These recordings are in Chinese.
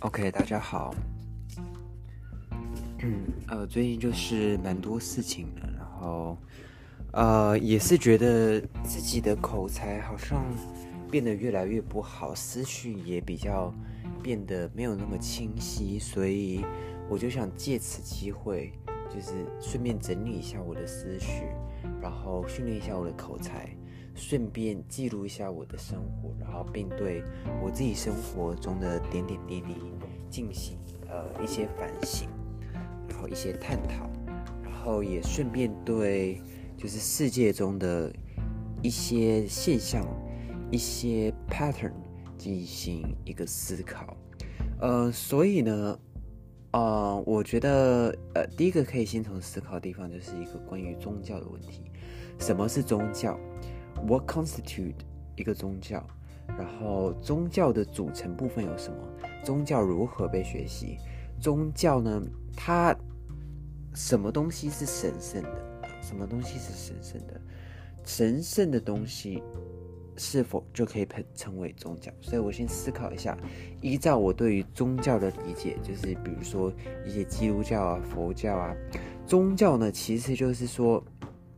OK，大家好。嗯，呃，最近就是蛮多事情的，然后，呃，也是觉得自己的口才好像变得越来越不好，思绪也比较变得没有那么清晰，所以我就想借此机会，就是顺便整理一下我的思绪，然后训练一下我的口才。顺便记录一下我的生活，然后并对我自己生活中的点点滴滴进行呃一些反省，然后一些探讨，然后也顺便对就是世界中的一些现象、一些 pattern 进行一个思考。呃，所以呢，呃，我觉得呃第一个可以先从思考的地方就是一个关于宗教的问题，什么是宗教？What constitute 一个宗教？然后宗教的组成部分有什么？宗教如何被学习？宗教呢？它什么东西是神圣的？什么东西是神圣的？神圣的东西是否就可以称为宗教？所以我先思考一下，依照我对于宗教的理解，就是比如说一些基督教啊、佛教啊，宗教呢，其实就是说。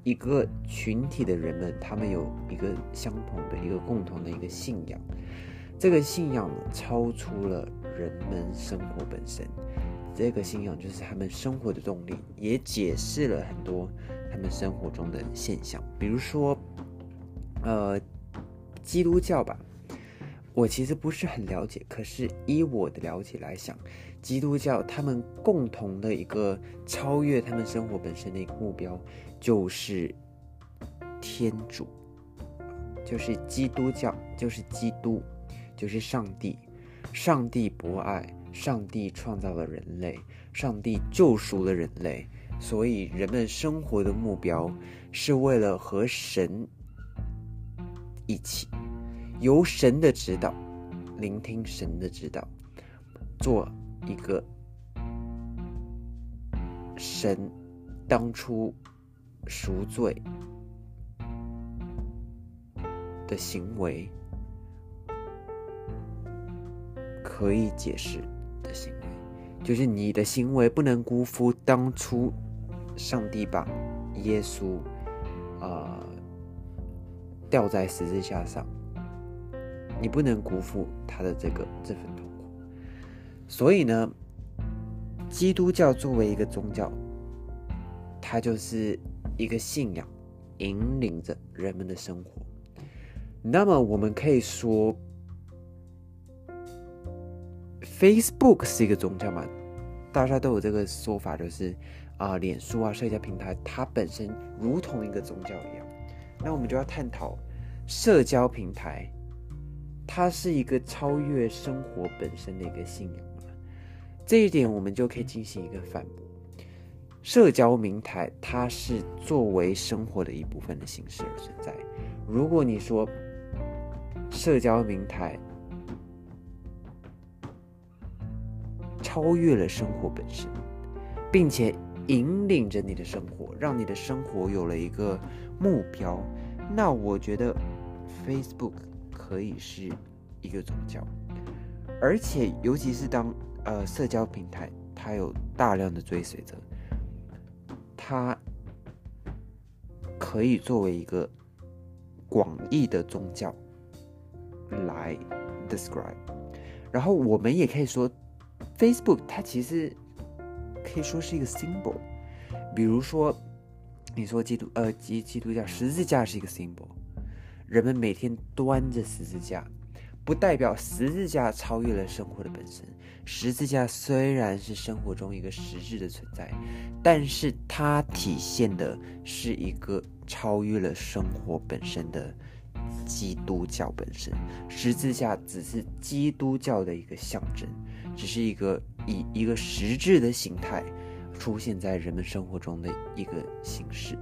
一个群体的人们，他们有一个相同的一个共同的一个信仰，这个信仰，超出了人们生活本身，这个信仰就是他们生活的动力，也解释了很多他们生活中的现象，比如说，呃，基督教吧。我其实不是很了解，可是依我的了解来想，基督教他们共同的一个超越他们生活本身的一个目标，就是天主，就是基督教，就是基督，就是上帝。上帝博爱，上帝创造了人类，上帝救赎了人类，所以人们生活的目标是为了和神一起。由神的指导，聆听神的指导，做一个神当初赎罪的行为可以解释的行为，就是你的行为不能辜负当初上帝把耶稣啊吊在十字架上。你不能辜负他的这个这份痛，所以呢，基督教作为一个宗教，它就是一个信仰，引领着人们的生活。那么我们可以说，Facebook 是一个宗教吗？大家都有这个说法，就是啊，脸书啊，社交平台，它本身如同一个宗教一样。那我们就要探讨社交平台。它是一个超越生活本身的一个信仰？这一点我们就可以进行一个反驳。社交平台它是作为生活的一部分的形式而存在。如果你说社交平台超越了生活本身，并且引领着你的生活，让你的生活有了一个目标，那我觉得 Facebook。可以是一个宗教，而且尤其是当呃社交平台它有大量的追随者，它可以作为一个广义的宗教来 describe。然后我们也可以说，Facebook 它其实可以说是一个 symbol。比如说，你说基督呃基基督教十字架是一个 symbol。人们每天端着十字架，不代表十字架超越了生活的本身。十字架虽然是生活中一个实质的存在，但是它体现的是一个超越了生活本身的基督教本身。十字架只是基督教的一个象征，只是一个以一个实质的形态出现在人们生活中的一个形式。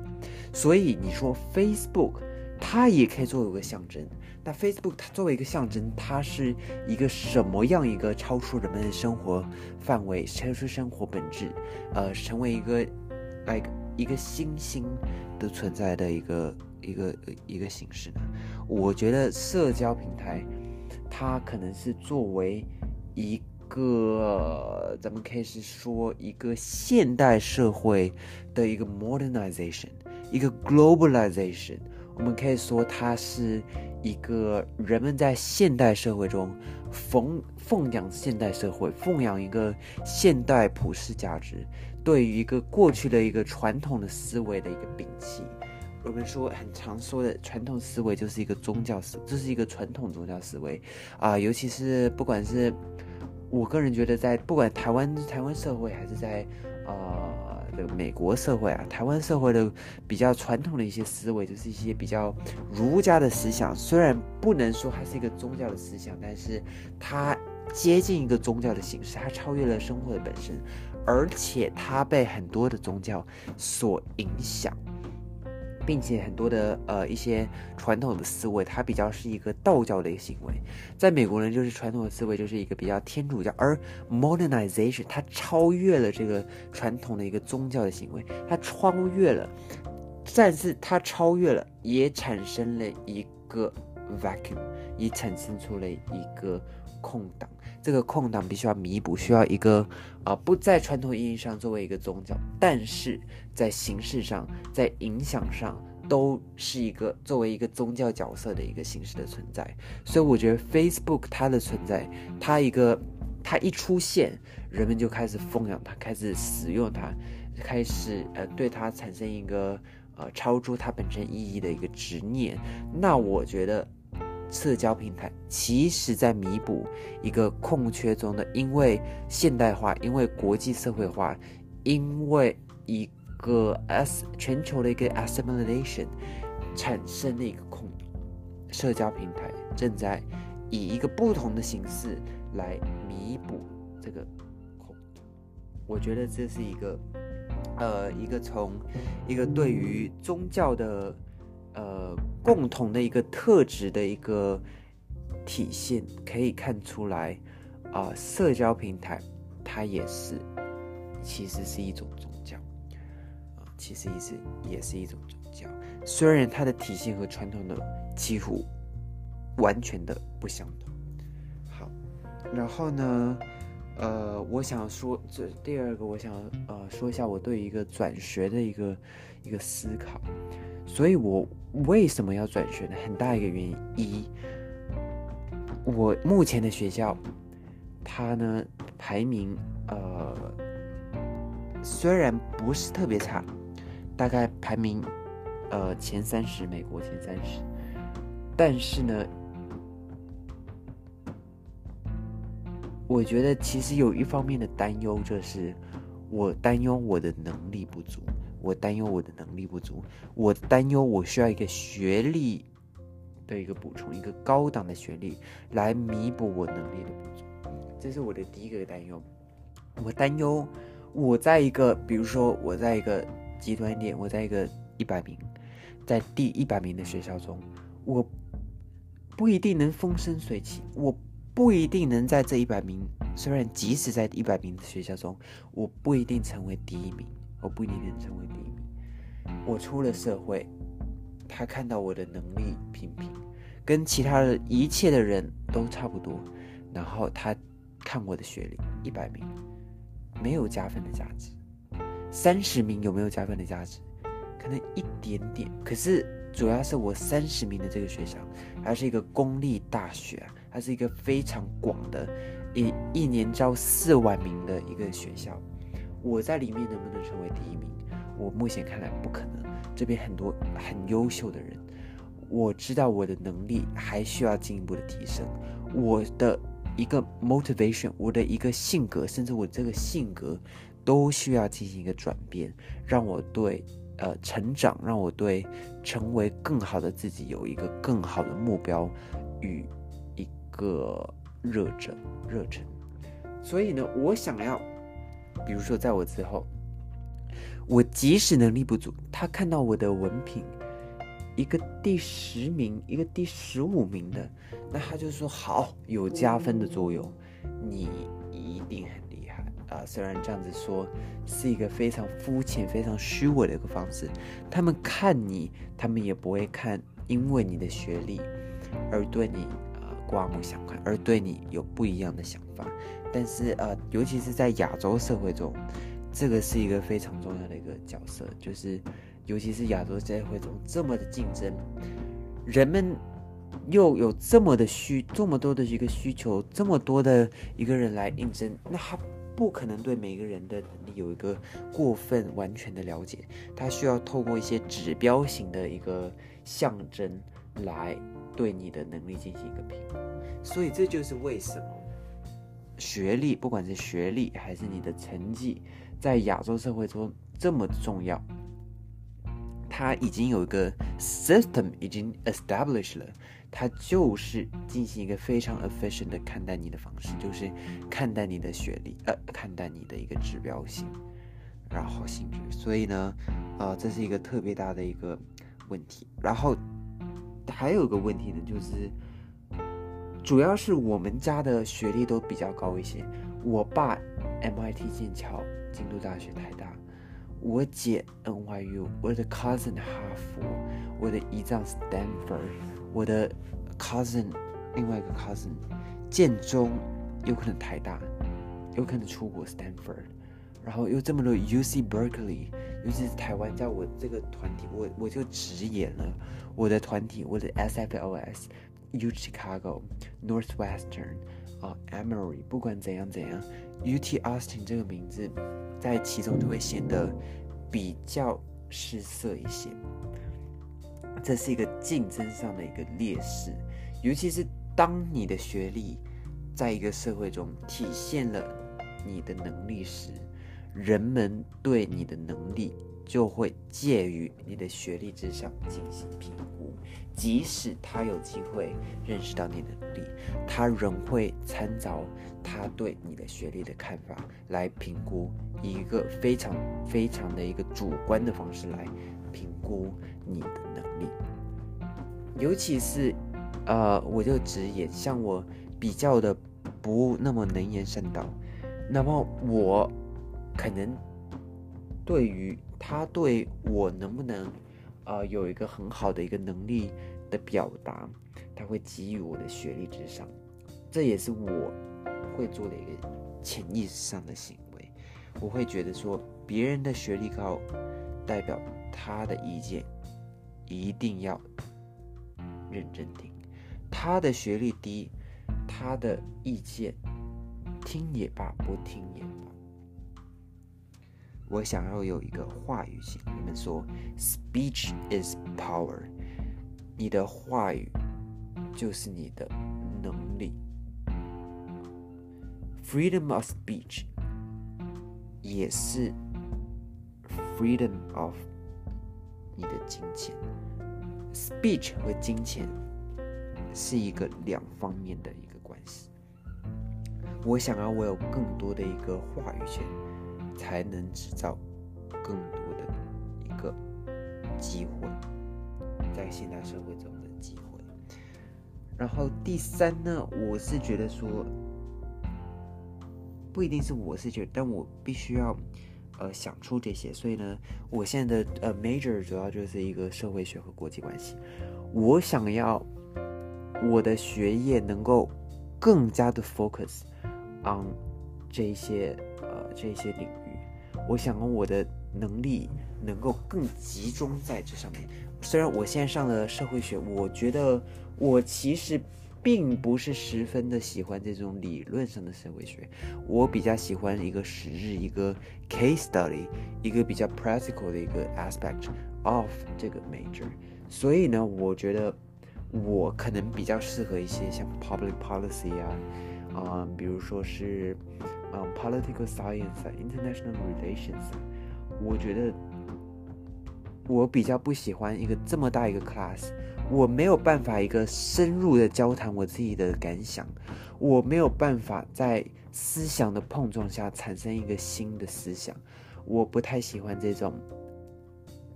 所以你说 Facebook。它也可以作为一个象征。那 Facebook 它作为一个象征，它是一个什么样一个超出人们的生活范围、超出生活本质，呃，成为一个 like 一个新兴的存在的一个一个一个形式呢？我觉得社交平台它可能是作为一个，咱们可以是说一个现代社会的一个 modernization，一个 globalization。我们可以说它是一个人们在现代社会中奉奉养现代社会，奉养一个现代普世价值，对于一个过去的一个传统的思维的一个摒弃。我们说很常说的传统思维就是一个宗教思，这是一个传统宗教思维啊，尤其是不管是我个人觉得，在不管台湾台湾社会还是在呃这个美国社会啊，台湾社会的比较传统的一些思维，就是一些比较儒家的思想，虽然不能说它是一个宗教的思想，但是它接近一个宗教的形式，它超越了生活的本身，而且它被很多的宗教所影响。并且很多的呃一些传统的思维，它比较是一个道教的一个行为，在美国人就是传统的思维就是一个比较天主教，而 modernization 它超越了这个传统的一个宗教的行为，它超越了，但是它超越了，也产生了一个 vacuum，也产生出了一个空档。这个空档必须要弥补，需要一个啊，不在传统意义上作为一个宗教，但是在形式上、在影响上都是一个作为一个宗教角色的一个形式的存在。所以我觉得 Facebook 它的存在，它一个它一出现，人们就开始奉养它，开始使用它，开始呃对它产生一个呃超出它本身意义的一个执念。那我觉得。社交平台其实在弥补一个空缺中的，因为现代化，因为国际社会化，因为一个 s 全球的一个 assimilation 产生的一个空。社交平台正在以一个不同的形式来弥补这个空。我觉得这是一个，呃，一个从一个对于宗教的。呃，共同的一个特质的一个体现，可以看出来啊，社交平台它也是，其实是一种宗教啊，其实也是也是一种宗教，虽然它的体现和传统的几乎完全的不相同。好，然后呢，呃，我想说这第二个，我想呃说一下我对一个转学的一个一个思考。所以，我为什么要转学呢？很大一个原因，一，我目前的学校，它呢排名，呃，虽然不是特别差，大概排名，呃前三十，美国前三十，但是呢，我觉得其实有一方面的担忧，就是我担忧我的能力不足。我担忧我的能力不足，我担忧我需要一个学历的一个补充，一个高档的学历来弥补我能力的不足，这是我的第一个担忧。我担忧我在一个，比如说我在一个极端一点，我在一个一百名，在第一百名的学校中，我不一定能风生水起，我不一定能在这一百名，虽然即使在一百名的学校中，我不一定成为第一名。我不一定能成为第一名。我出了社会，他看到我的能力平平，跟其他的一切的人都差不多。然后他看我的学历一百名，没有加分的价值。三十名有没有加分的价值？可能一点点。可是主要是我三十名的这个学校，还是一个公立大学，它是一个非常广的，一一年招四万名的一个学校。我在里面能不能成为第一名？我目前看来不可能。这边很多很优秀的人，我知道我的能力还需要进一步的提升。我的一个 motivation，我的一个性格，甚至我这个性格都需要进行一个转变，让我对呃成长，让我对成为更好的自己有一个更好的目标与一个热忱热忱。所以呢，我想要。比如说，在我之后，我即使能力不足，他看到我的文凭一个第十名，一个第十五名的，那他就说好，有加分的作用，你一定很厉害啊！虽然这样子说是一个非常肤浅、非常虚伪的一个方式，他们看你，他们也不会看，因为你的学历而对你。刮目相看，而对你有不一样的想法。但是呃，尤其是在亚洲社会中，这个是一个非常重要的一个角色，就是尤其是亚洲社会中这么的竞争，人们又有这么的需这么多的一个需求，这么多的一个人来应征，那他不可能对每个人的能力有一个过分完全的了解，他需要透过一些指标型的一个象征来对你的能力进行一个评估，所以这就是为什么。学历，不管是学历还是你的成绩，在亚洲社会中这么重要，它已经有一个 system 已经 established 了，它就是进行一个非常 efficient 的看待你的方式，就是看待你的学历，呃，看待你的一个指标性，然后性质。所以呢，呃，这是一个特别大的一个问题。然后还有一个问题呢，就是。主要是我们家的学历都比较高一些，我爸 MIT 剑桥、京都大学、台大，我姐 NYU，我的 cousin 哈佛，我的姨丈 Stanford，我的 cousin 另外一个 cousin 建中，有可能台大，有可能出国 Stanford，然后又这么多 UC Berkeley，尤其是台湾，在我这个团体，我我就直言了，我的团体，我的 SFLS。U Chicago, Northwestern，啊，Emory，不管怎样怎样，UT Austin 这个名字在其中就会显得比较失色一些。这是一个竞争上的一个劣势，尤其是当你的学历在一个社会中体现了你的能力时，人们对你的能力就会介于你的学历之上进行评估。即使他有机会认识到你的能力，他仍会参照他对你的学历的看法来评估，以一个非常非常的一个主观的方式来评估你的能力。尤其是，呃，我就直言，像我比较的不那么能言善道，那么我可能对于他对我能不能。呃，有一个很好的一个能力的表达，他会给予我的学历之上，这也是我会做的一个潜意识上的行为。我会觉得说，别人的学历高，代表他的意见一定要认真听；他的学历低，他的意见听也罢，不听。我想要有一个话语性。你们说，speech is power，你的话语就是你的能力。freedom of speech 也是 freedom of 你的金钱。speech 和金钱是一个两方面的一个关系。我想要我有更多的一个话语权。才能制造更多的一个机会，在现代社会中的机会。然后第三呢，我是觉得说，不一定是我是觉得，但我必须要呃想出这些。所以呢，我现在的呃 major 主要就是一个社会学和国际关系。我想要我的学业能够更加的 focus on 这些呃这些领。我想我的能力能够更集中在这上面。虽然我现在上了社会学，我觉得我其实并不是十分的喜欢这种理论上的社会学，我比较喜欢一个实日，一个 case study，一个比较 practical 的一个 aspect of 这个 major。所以呢，我觉得我可能比较适合一些像 public policy 啊，啊，比如说是。嗯，political science，international relations，我觉得我比较不喜欢一个这么大一个 class，我没有办法一个深入的交谈我自己的感想，我没有办法在思想的碰撞下产生一个新的思想，我不太喜欢这种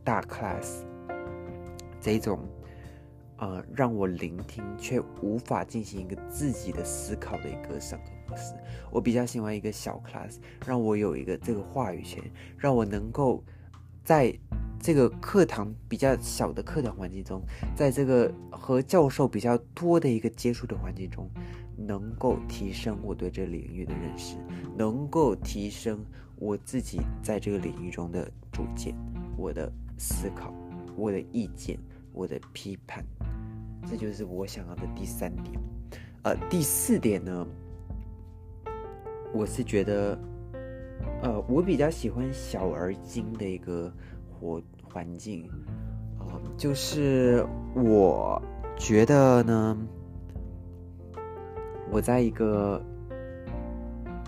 大 class，这种呃让我聆听却无法进行一个自己的思考的一个上课模式。我比较喜欢一个小 class，让我有一个这个话语权，让我能够在这个课堂比较小的课堂环境中，在这个和教授比较多的一个接触的环境中，能够提升我对这个领域的认识，能够提升我自己在这个领域中的主见、我的思考、我的意见、我的批判，这就是我想要的第三点。呃，第四点呢，我是觉得，呃，我比较喜欢小而精的一个活环境，呃，就是我觉得呢，我在一个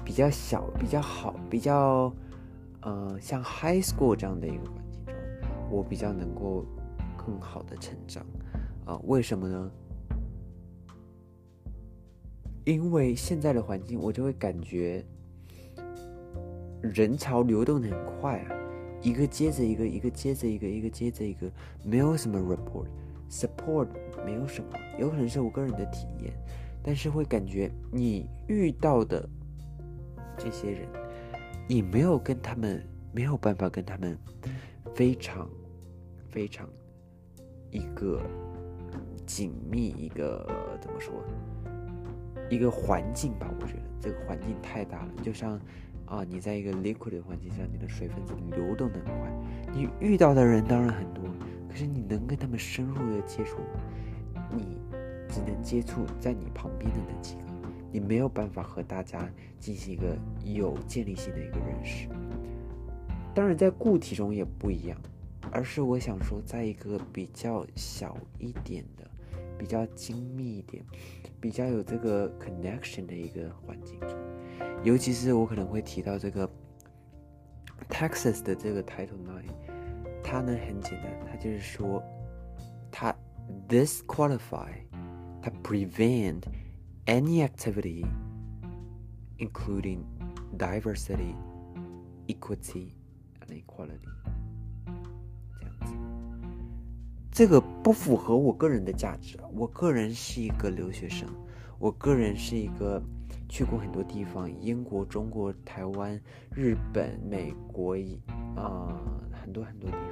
比较小、比较好、比较呃像 high school 这样的一个环境中，我比较能够更好的成长，啊，为什么呢？因为现在的环境，我就会感觉人潮流动的很快啊，一个接着一个，一个接着一个，一个接着一个，没有什么 report，support 没有什么，有可能是我个人的体验，但是会感觉你遇到的这些人，你没有跟他们没有办法跟他们非常非常一个紧密一个怎么说？一个环境吧，我觉得这个环境太大了，就像啊，你在一个 liquid 的环境下，你的水分子流动的很快，你遇到的人当然很多，可是你能跟他们深入的接触，你只能接触在你旁边的那几个，你没有办法和大家进行一个有建立性的一个认识。当然，在固体中也不一样，而是我想说，在一个比较小一点的。比较精密一点，比较有这个 connection 的一个环境中，尤其是我可能会提到这个 Texas 的这个 Title Nine，它呢很简单，它就是说它 disqualify，它 prevent any activity including diversity, equity and equality。 这个不符合我个人的价值。我个人是一个留学生，我个人是一个去过很多地方，英国、中国、台湾、日本、美国，啊，很多很多地方。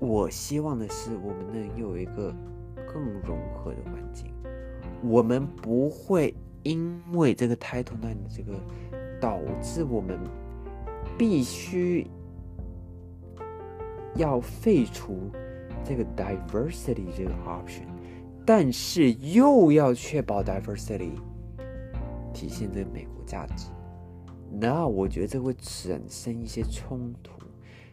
我希望的是，我们能有一个更融合的环境。我们不会因为这个 title nine 的这个，导致我们必须要废除。这个 diversity 这个 option，但是又要确保 diversity 体现这个美国价值，那我觉得这会产生一些冲突。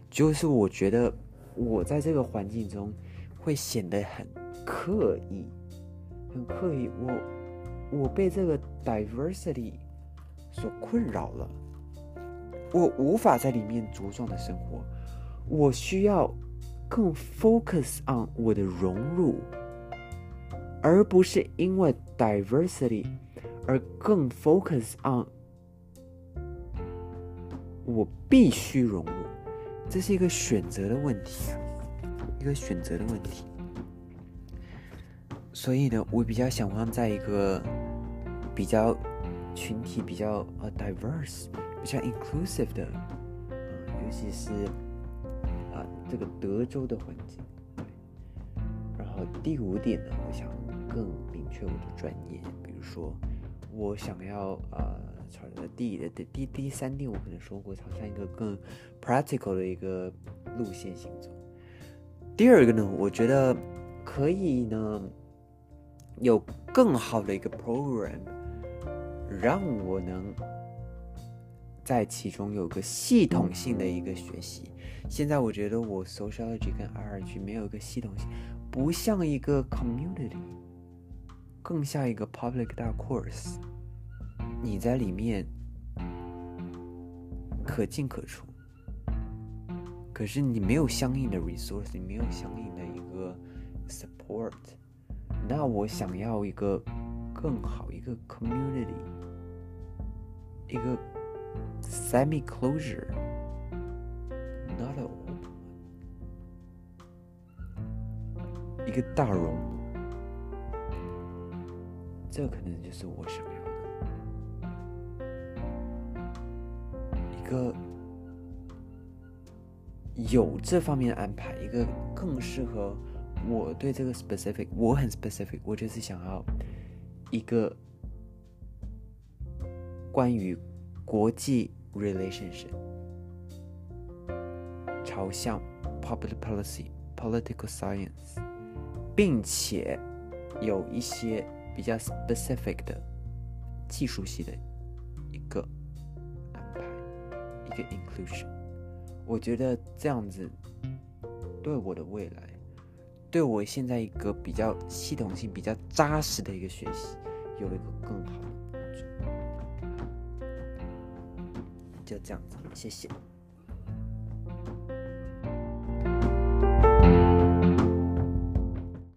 就是我觉得我在这个环境中会显得很刻意，很刻意。我我被这个 diversity 所困扰了，我无法在里面茁壮的生活，我需要。更 focus on 我的融入，而不是因为 diversity 而更 focus on 我必须融入，这是一个选择的问题，一个选择的问题。所以呢，我比较想望在一个比较群体比较呃 diverse、比较 inclusive 的，尤其是。这个德州的环境，对然后第五点呢，我想更明确我的专业，比如说我想要呃朝着第的第第三点，我可能说过朝向一个更 practical 的一个路线行走。第二个呢，我觉得可以呢有更好的一个 program，让我能在其中有个系统性的一个学习。现在我觉得我 sociology 跟 RG 没有一个系统性，不像一个 community，更像一个 public 大 course。你在里面可进可出，可是你没有相应的 resource，你没有相应的一个 support。那我想要一个更好一个 community，一个 semi closure。Not a 一个大融，这可能就是我想要的，一个有这方面的安排，一个更适合我对这个 specific，我很 specific，我就是想要一个关于国际 relationship，朝向 public policy political science，并且有一些比较 specific 的技术系的一个安排，一个 inclusion。我觉得这样子对我的未来，对我现在一个比较系统性、比较扎实的一个学习，有了一个更好的帮助。就这样子，谢谢。